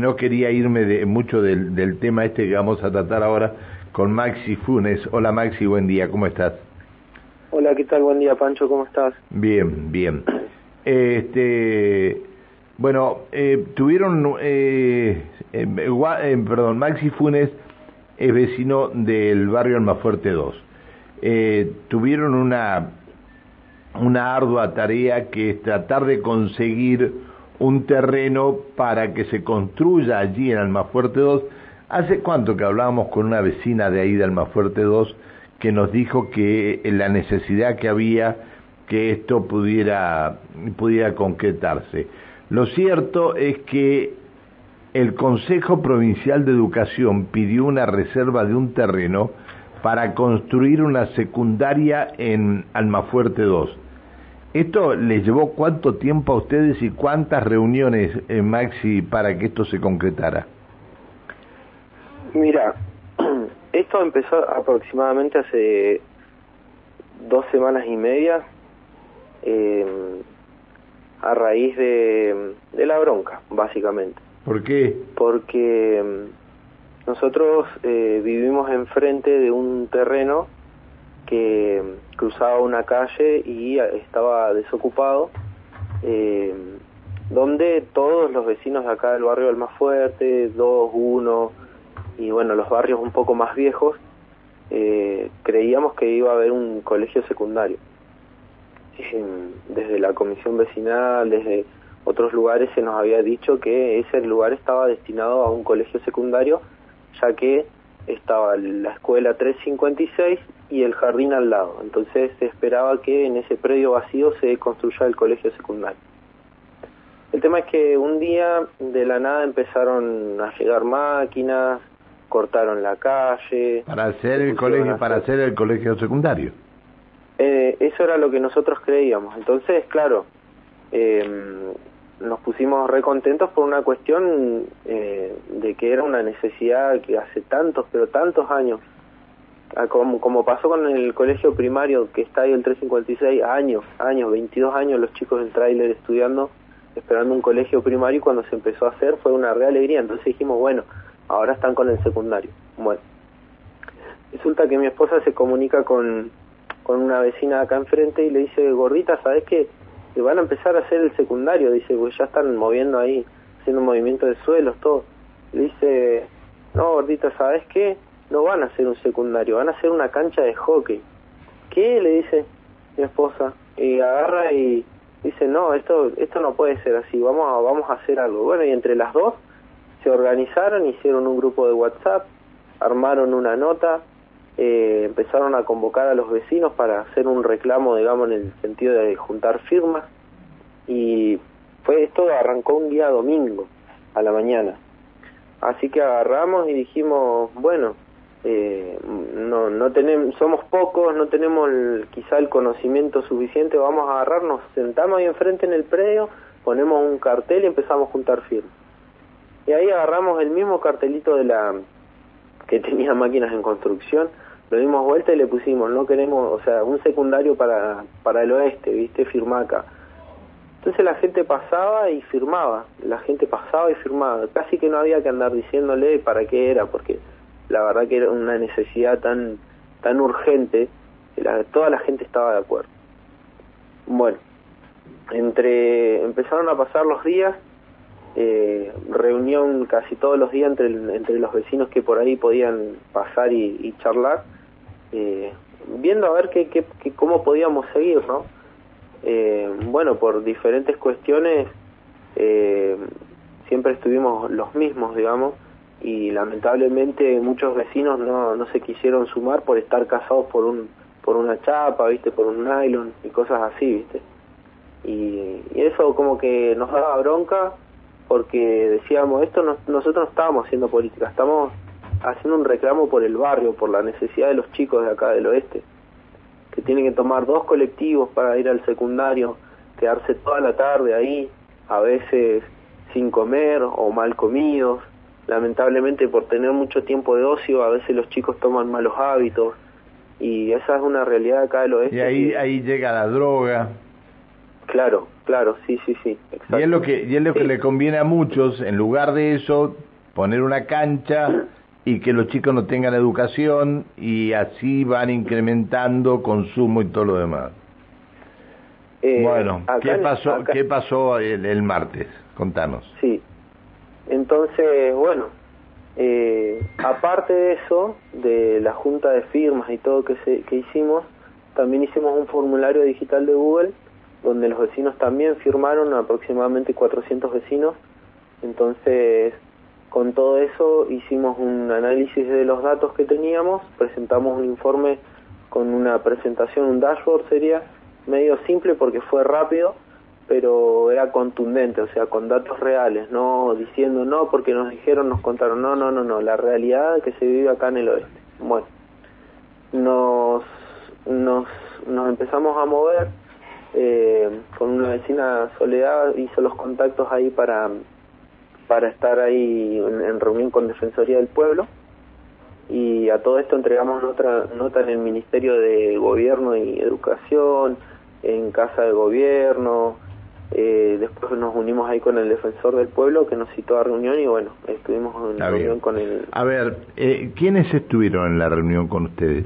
no quería irme de, mucho del, del tema este que vamos a tratar ahora con Maxi Funes. Hola Maxi, buen día, ¿cómo estás? Hola, ¿qué tal? Buen día, Pancho, ¿cómo estás? Bien, bien. Este, bueno, eh, tuvieron, eh, eh, eh, perdón, Maxi Funes es vecino del barrio Almafuerte 2. Eh, tuvieron una, una ardua tarea que es tratar de conseguir un terreno para que se construya allí en Almafuerte 2. ¿Hace cuánto que hablábamos con una vecina de ahí de Almafuerte 2 que nos dijo que la necesidad que había que esto pudiera, pudiera concretarse? Lo cierto es que el Consejo Provincial de Educación pidió una reserva de un terreno para construir una secundaria en Almafuerte 2. ¿Esto les llevó cuánto tiempo a ustedes y cuántas reuniones, eh, Maxi, para que esto se concretara? Mira, esto empezó aproximadamente hace dos semanas y media eh, a raíz de, de la bronca, básicamente. ¿Por qué? Porque mm, nosotros eh, vivimos enfrente de un terreno que cruzaba una calle y estaba desocupado, eh, donde todos los vecinos de acá del barrio del más fuerte, dos, uno, y bueno, los barrios un poco más viejos, eh, creíamos que iba a haber un colegio secundario. Desde la comisión vecinal, desde otros lugares se nos había dicho que ese lugar estaba destinado a un colegio secundario, ya que estaba la escuela 356 y el jardín al lado. Entonces se esperaba que en ese predio vacío se construyera el colegio secundario. El tema es que un día de la nada empezaron a llegar máquinas, cortaron la calle. Para hacer el colegio, para hacer el colegio secundario. Eh, eso era lo que nosotros creíamos. Entonces, claro, eh, nos pusimos recontentos por una cuestión eh, de que era una necesidad que hace tantos, pero tantos años, como, como pasó con el colegio primario que está ahí el 356, años, años, 22 años los chicos del tráiler estudiando, esperando un colegio primario y cuando se empezó a hacer fue una real alegría, entonces dijimos, bueno, ahora están con el secundario. Bueno, resulta que mi esposa se comunica con, con una vecina acá enfrente y le dice, gordita, ¿sabes qué? que van a empezar a hacer el secundario, dice, pues ya están moviendo ahí, haciendo movimiento de suelos, todo. Le dice, no, gordita, ¿sabes qué? No van a hacer un secundario, van a hacer una cancha de hockey. ¿Qué? Le dice mi esposa. Y agarra y dice, no, esto esto no puede ser así, vamos a, vamos a hacer algo. Bueno, y entre las dos se organizaron, hicieron un grupo de WhatsApp, armaron una nota, eh, empezaron a convocar a los vecinos para hacer un reclamo, digamos, en el sentido de juntar firmas. Y fue esto arrancó un día domingo a la mañana. Así que agarramos y dijimos, bueno, eh, no, no tenemos, somos pocos, no tenemos quizá el conocimiento suficiente, vamos a agarrarnos, sentamos ahí enfrente en el predio, ponemos un cartel y empezamos a juntar firmas. Y ahí agarramos el mismo cartelito de la que tenía máquinas en construcción, lo dimos vuelta y le pusimos, no queremos, o sea, un secundario para, para el oeste, ¿viste? Firmaca. Entonces la gente pasaba y firmaba, la gente pasaba y firmaba, casi que no había que andar diciéndole para qué era, porque la verdad que era una necesidad tan, tan urgente, que toda la gente estaba de acuerdo. Bueno, entre empezaron a pasar los días, eh, reunión casi todos los días entre, entre los vecinos que por ahí podían pasar y, charlar, eh, viendo a ver qué, qué, cómo podíamos seguir, ¿no? Eh, bueno, por diferentes cuestiones siempre estuvimos los mismos, digamos, y lamentablemente muchos vecinos no, no se quisieron sumar por estar casados por un por una chapa, viste, por un nylon y cosas así, viste. Y, y eso como que nos daba bronca porque decíamos, esto no, nosotros no estábamos haciendo política, estamos haciendo un reclamo por el barrio, por la necesidad de los chicos de acá del oeste, que tienen que tomar dos colectivos para ir al secundario, quedarse toda la tarde ahí, a veces sin comer o mal comidos. Lamentablemente por tener mucho tiempo de ocio, a veces los chicos toman malos hábitos y esa es una realidad acá del oeste. Y ahí, ahí llega la droga. Claro, claro, sí, sí, sí. Y es lo que y es lo que le conviene a muchos, en lugar de eso, poner una cancha y que los chicos no tengan educación y así van incrementando consumo y todo lo demás. Eh, bueno, ¿qué pasó, ¿qué pasó el, martes? Contanos. Sí, entonces, bueno, eh, aparte de eso, de la junta de firmas y todo que, se, que hicimos, también hicimos un formulario digital de Google donde los vecinos también firmaron, aproximadamente 400 vecinos. Entonces, con todo eso hicimos un análisis de los datos que teníamos, presentamos un informe con una presentación, un dashboard sería medio simple porque fue rápido, pero era contundente, o sea, con datos reales, no diciendo no porque nos dijeron, nos contaron, no, no, no, no, la realidad que se vive acá en el oeste. Bueno, nos, nos, nos empezamos a mover eh, con una vecina Soledad, hizo los contactos ahí para, para estar ahí en, reunión con Defensoría del Pueblo y a todo esto entregamos otra nota en el Ministerio de Gobierno y Educación, en Casa de Gobierno, eh, después nos unimos ahí con el defensor del pueblo que nos citó a reunión y bueno, estuvimos en reunión con el... A ver, eh, ¿quiénes estuvieron en la reunión con ustedes?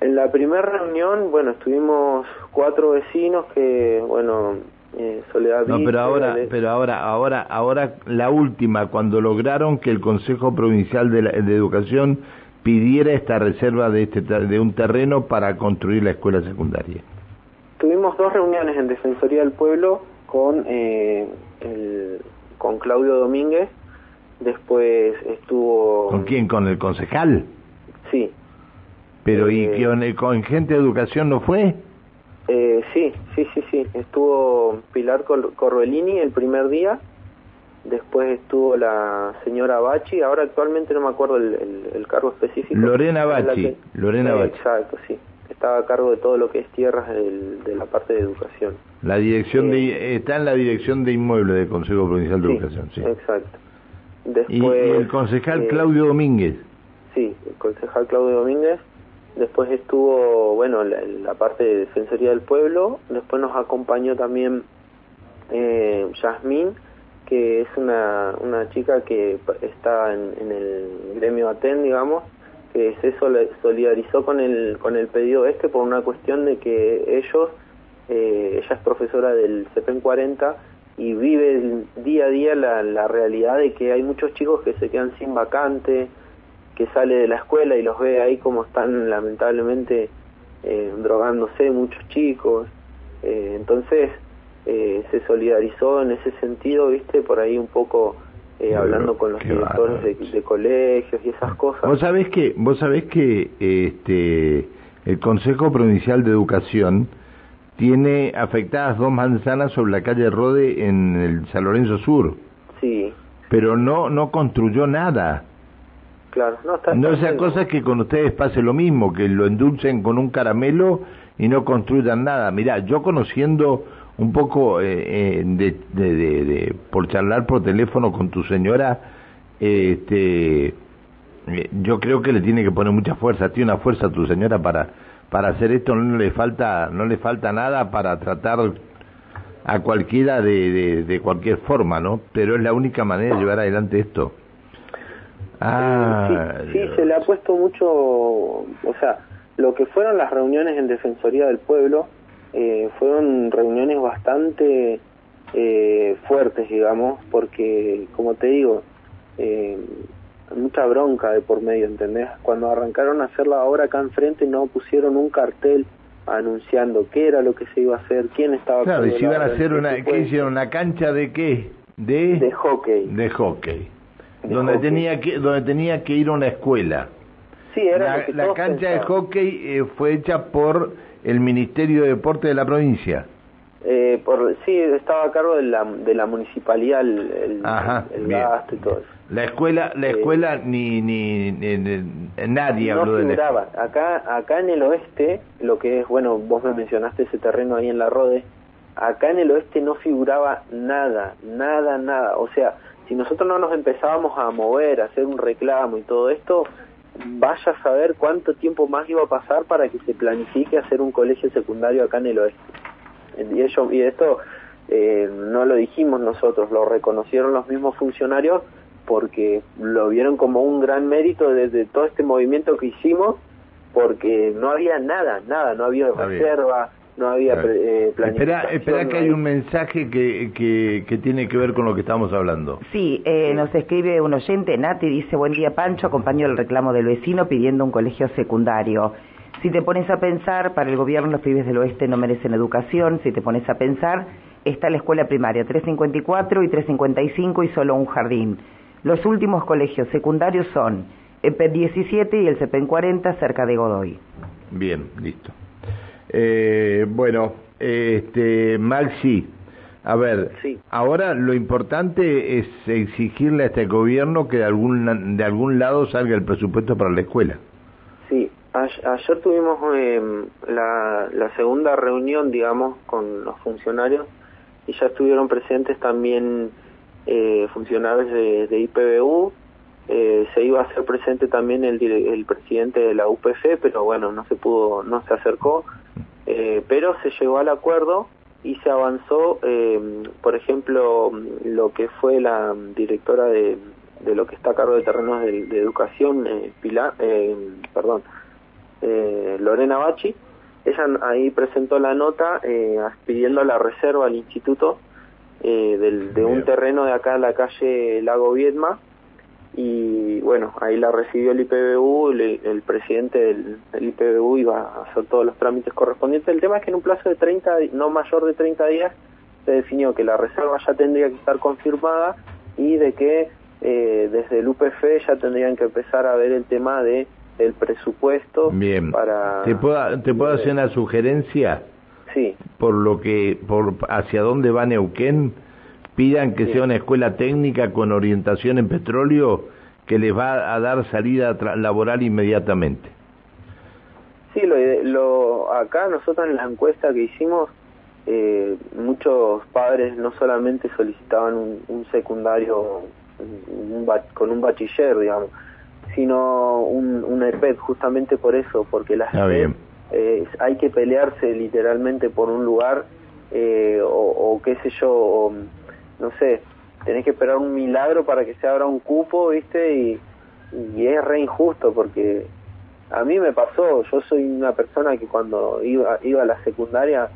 En la primera reunión, bueno, estuvimos cuatro vecinos que, bueno, eh, Soledad... No, pero ahora, pero ahora, ahora, ahora la última, cuando lograron que el Consejo Provincial de, de Educación pidiera esta reserva de, este, de un terreno para construir la escuela secundaria tuvimos dos reuniones en Defensoría del Pueblo con, eh, con Claudio Domínguez, después estuvo... ¿Con quién? ¿Con el concejal? Sí. ¿Pero y eh, con, con gente de educación no fue? Eh, sí, sí, sí, sí. Estuvo Pilar Corbellini el primer día, después estuvo la señora Bachi, ahora actualmente no me acuerdo el, cargo específico. Lorena Bachi, Lorena Bachi. Exacto, sí estaba a cargo de todo lo que es tierras de la parte de educación. La dirección de, eh, está en la dirección de inmuebles del Consejo Provincial de Educación, sí. Exacto. Después, ¿Y, el concejal eh, Claudio Domínguez? Sí, el concejal Claudio Domínguez. Después estuvo, bueno, la, parte de Defensoría del Pueblo. Después nos acompañó también eh, Yasmín, que es una, una chica que está en, en el gremio ATEN, digamos, que se solidarizó con el, con el pedido este por una cuestión de que ellos, eh, ella es profesora del CEPEN 40 y vive día a día la, la realidad de que hay muchos chicos que se quedan sin vacante, que sale de la escuela y los ve ahí como están lamentablemente eh, drogándose muchos chicos. Eh, entonces eh, se solidarizó en ese sentido, viste, por ahí un poco eh, hablando con los directores de, colegios y esas cosas. Vos sabés que, vos sabés que este, el Consejo Provincial de Educación tiene afectadas dos manzanas sobre la calle Rode en el San Lorenzo Sur. Sí. Pero no, no construyó nada. Claro, no está. No sea cosa que con ustedes pase lo mismo, que lo endulcen con un caramelo y no construyan nada. Mirá, yo conociendo un poco eh, eh, de, de, de, por charlar por teléfono con tu señora, este, eh, yo creo que le tiene que poner mucha fuerza, tiene una fuerza tu señora para para hacer esto, no le falta no le falta nada para tratar a cualquiera de, de, cualquier forma, ¿no? Pero es la única manera de llevar adelante esto. Ah, sí, sí, se le ha puesto mucho, o sea, lo que fueron las reuniones en Defensoría del Pueblo, eh, fueron reuniones bastante eh, fuertes, digamos, porque, como te digo, eh, mucha bronca de por medio, ¿entendés? Cuando arrancaron a hacer la obra acá enfrente no pusieron un cartel anunciando qué era lo que se iba a hacer, quién estaba... Claro, y si iban a hacer una, ¿qué hicieron? ¿Una cancha de qué? De, de hockey. De hockey. donde, Tenía que, donde tenía que ir a una escuela. Sí, era la, la cancha de hockey eh, fue hecha por el Ministerio de Deporte de la provincia. Eh, por, sí, estaba a cargo de la, de la municipalidad el, gasto y todo eso. La escuela, la eh, escuela ni, ni, nadie habló de la Acá, acá en el oeste, lo que es, bueno, vos me mencionaste ese terreno ahí en la Rode, acá en el oeste no figuraba nada, nada, nada. O sea, si nosotros no nos empezábamos a mover, a hacer un reclamo y todo esto, vaya a saber cuánto tiempo más iba a pasar para que se planifique hacer un colegio secundario acá en el oeste. y ellos y esto eh, no lo dijimos nosotros, lo reconocieron los mismos funcionarios porque lo vieron como un gran mérito desde todo este movimiento que hicimos, porque no había nada, nada, no había reserva, no había eh, Espera, espera que hay un mensaje que, que, que, tiene que ver con lo que estamos hablando. Sí, eh, nos escribe un oyente, Nati, dice, buen día Pancho, acompaño el reclamo del vecino pidiendo un colegio secundario. Si te pones a pensar, para el gobierno los pibes del oeste no merecen educación, si te pones a pensar, está la escuela primaria 354 y 355 y solo un jardín. Los últimos colegios secundarios son EPEN 17 y el CEPEN 40 cerca de Godoy. Bien, listo. Eh, bueno, este, Maxi, a ver, ahora lo importante es exigirle a este gobierno que de algún, de algún lado salga el presupuesto para la escuela. Sí, ayer tuvimos em, la, la segunda reunión, digamos, con los funcionarios y ya estuvieron presentes también eh, funcionarios de, de IPBU, eh, se iba a hacer presente también el, el presidente de la UPF, pero bueno, no se pudo, no se acercó, eh, pero se llegó al acuerdo y se avanzó, eh, por ejemplo, lo que fue la directora de, de lo que está a cargo de terrenos de, educación, eh, Pilar, eh, perdón, eh, Lorena Bachi, ella ahí presentó la nota eh, pidiendo la reserva al instituto eh, del, de un terreno de acá en la calle Lago Viedma y bueno, ahí la recibió el IPBU, el, presidente del, IPBU iba a hacer todos los trámites correspondientes. El tema es que en un plazo de 30, no mayor de 30 días, se definió que la reserva ya tendría que estar confirmada y de que eh, desde el UPF ya tendrían que empezar a ver el tema de el presupuesto Bien. para... ¿Te puedo, te puedo hacer una sugerencia? Sí. Por lo que, por hacia dónde va Neuquén, pidan que sea una escuela técnica con orientación en petróleo que les va a dar salida laboral inmediatamente. Sí, lo, lo, acá nosotros en la encuesta que hicimos, eh, muchos padres no solamente solicitaban un, secundario con un bachiller, digamos, sino un, un EPED justamente por eso, porque las eh, hay que pelearse literalmente por un lugar eh, o, qué sé yo, no sé, tenés que esperar un milagro para que se abra un cupo, ¿viste? Y, y es re injusto porque a mí me pasó, yo soy una persona que cuando iba, iba a la secundaria,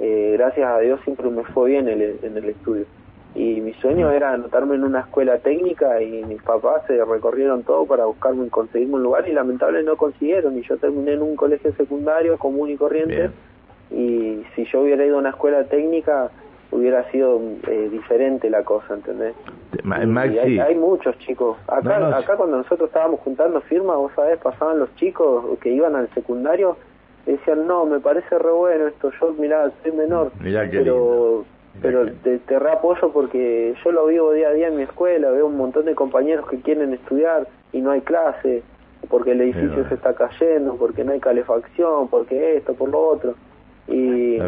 eh, gracias a Dios siempre me fue bien en el, en el estudio. Y mi sueño era anotarme en una escuela técnica y mis papás se recorrieron todo para buscarme y conseguirme un lugar y lamentablemente no consiguieron. Y yo terminé en un colegio secundario común y corriente. Y si yo hubiera ido a una escuela técnica hubiera sido eh, diferente la cosa, ¿entendés? hay, muchos chicos. Acá, acá cuando nosotros estábamos juntando firmas, vos sabés, pasaban los chicos que iban al secundario y decían, no, me parece re bueno esto, yo mirá, soy menor, pero pero te, te reapoyo porque yo lo vivo día a día en mi escuela, veo un montón de compañeros que quieren estudiar y no hay clase, porque el edificio se está cayendo, porque no hay calefacción, porque esto, por lo otro. Y,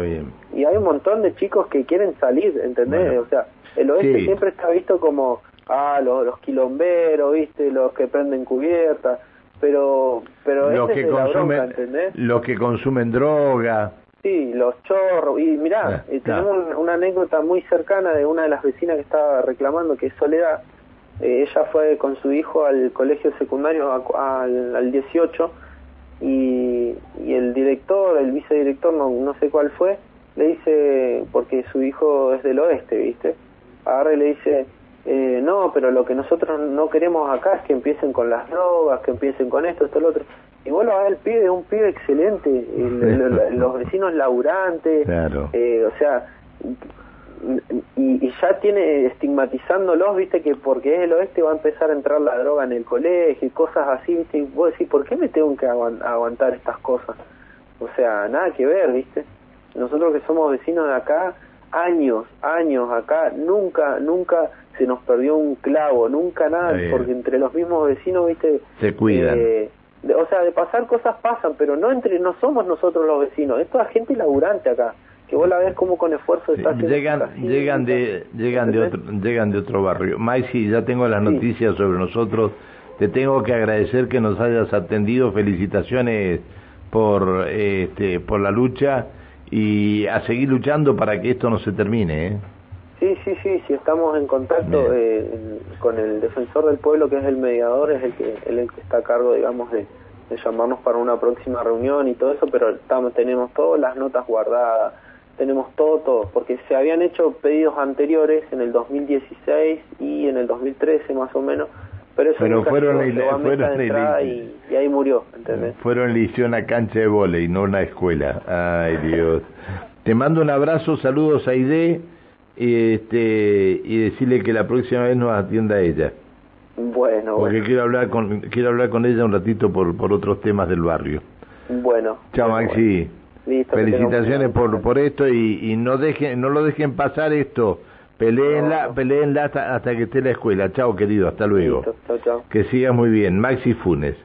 y hay un montón de chicos que quieren salir, ¿entendés? O sea, el oeste siempre está visto como, ah, los, los quilomberos, ¿viste? Los que prenden cubiertas, pero pero los que consumen los que consumen droga Sí, los chorros. Y mirá, eh, tenemos una anécdota muy cercana de una de las vecinas que estaba reclamando, que es Soledad. Eh, ella fue con su hijo al colegio secundario al, al 18 y, y, el director, el vicedirector, no, no sé cuál fue, le dice, porque su hijo es del oeste, ¿viste? Agarra y le dice, eh, no, pero lo que nosotros no queremos acá es que empiecen con las drogas, que empiecen con esto, esto, lo otro. Y bueno, el pibe es un pibe excelente, los vecinos laburantes, eh, o sea, y, ya tiene estigmatizándolos, viste, que porque es el oeste va a empezar a entrar la droga en el colegio y cosas así, viste, y vos decís, ¿por qué me tengo que aguantar estas cosas? O sea, nada que ver, viste. Nosotros que somos vecinos de acá, años, años acá, nunca, nunca se nos perdió un clavo, nunca nada, porque entre los mismos vecinos, viste, se cuidan. Eh, o sea, de pasar cosas pasan, pero no entre no somos nosotros los vecinos, es toda gente laburante acá, que vos la ves como con esfuerzo está llegan llegan de llegan de otro llegan de otro barrio. Maisi, ya tengo las noticias sobre nosotros. Te tengo que agradecer que nos hayas atendido. Felicitaciones por este por la lucha y a seguir luchando para que esto no se termine. ¿eh? Sí, sí, sí, sí, estamos en contacto eh, con el defensor del pueblo, que es el mediador, es el que, el que está a cargo, digamos, de, de llamarnos para una próxima reunión y todo eso, pero estamos, tenemos todas las notas guardadas, tenemos todo, todo, porque se habían hecho pedidos anteriores en el 2016 y en el 2013 más o menos, pero eso pero fueron, fueron y, y, ahí murió, ¿entendés? Fueron le una cancha de volei, no una escuela. Ay, Dios. Te mando un abrazo, saludos a Ide y, este, y decirle que la próxima vez nos atienda ella. Bueno, Porque quiero hablar con quiero hablar con ella un ratito por por otros temas del barrio. Bueno. Chao, Maxi. Felicitaciones por por esto y, y no dejen no lo dejen pasar esto. Peleenla, peleenla hasta, hasta que esté la escuela. Chao, querido, hasta luego. Chao, chao. Que siga muy bien. Maxi Funes.